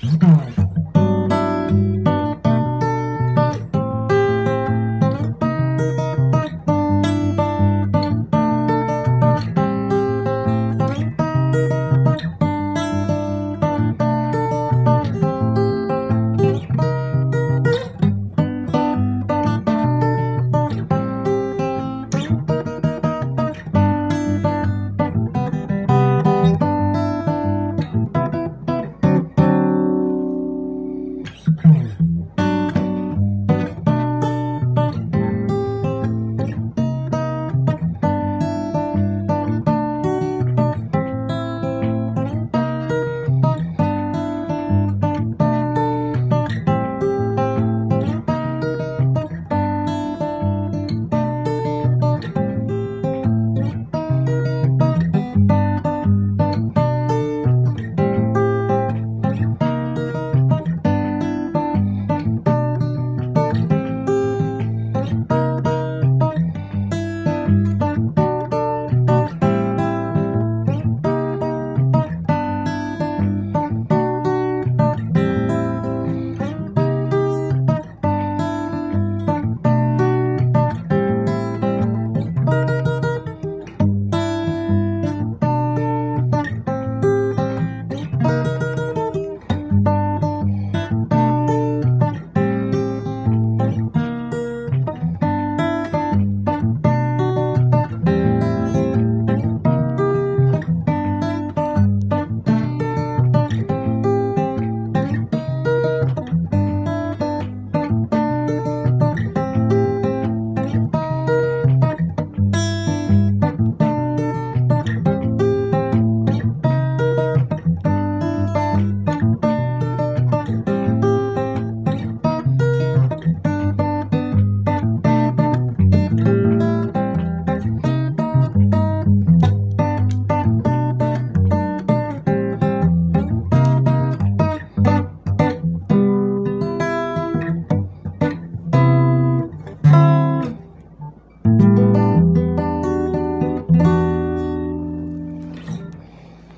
知道 Capella.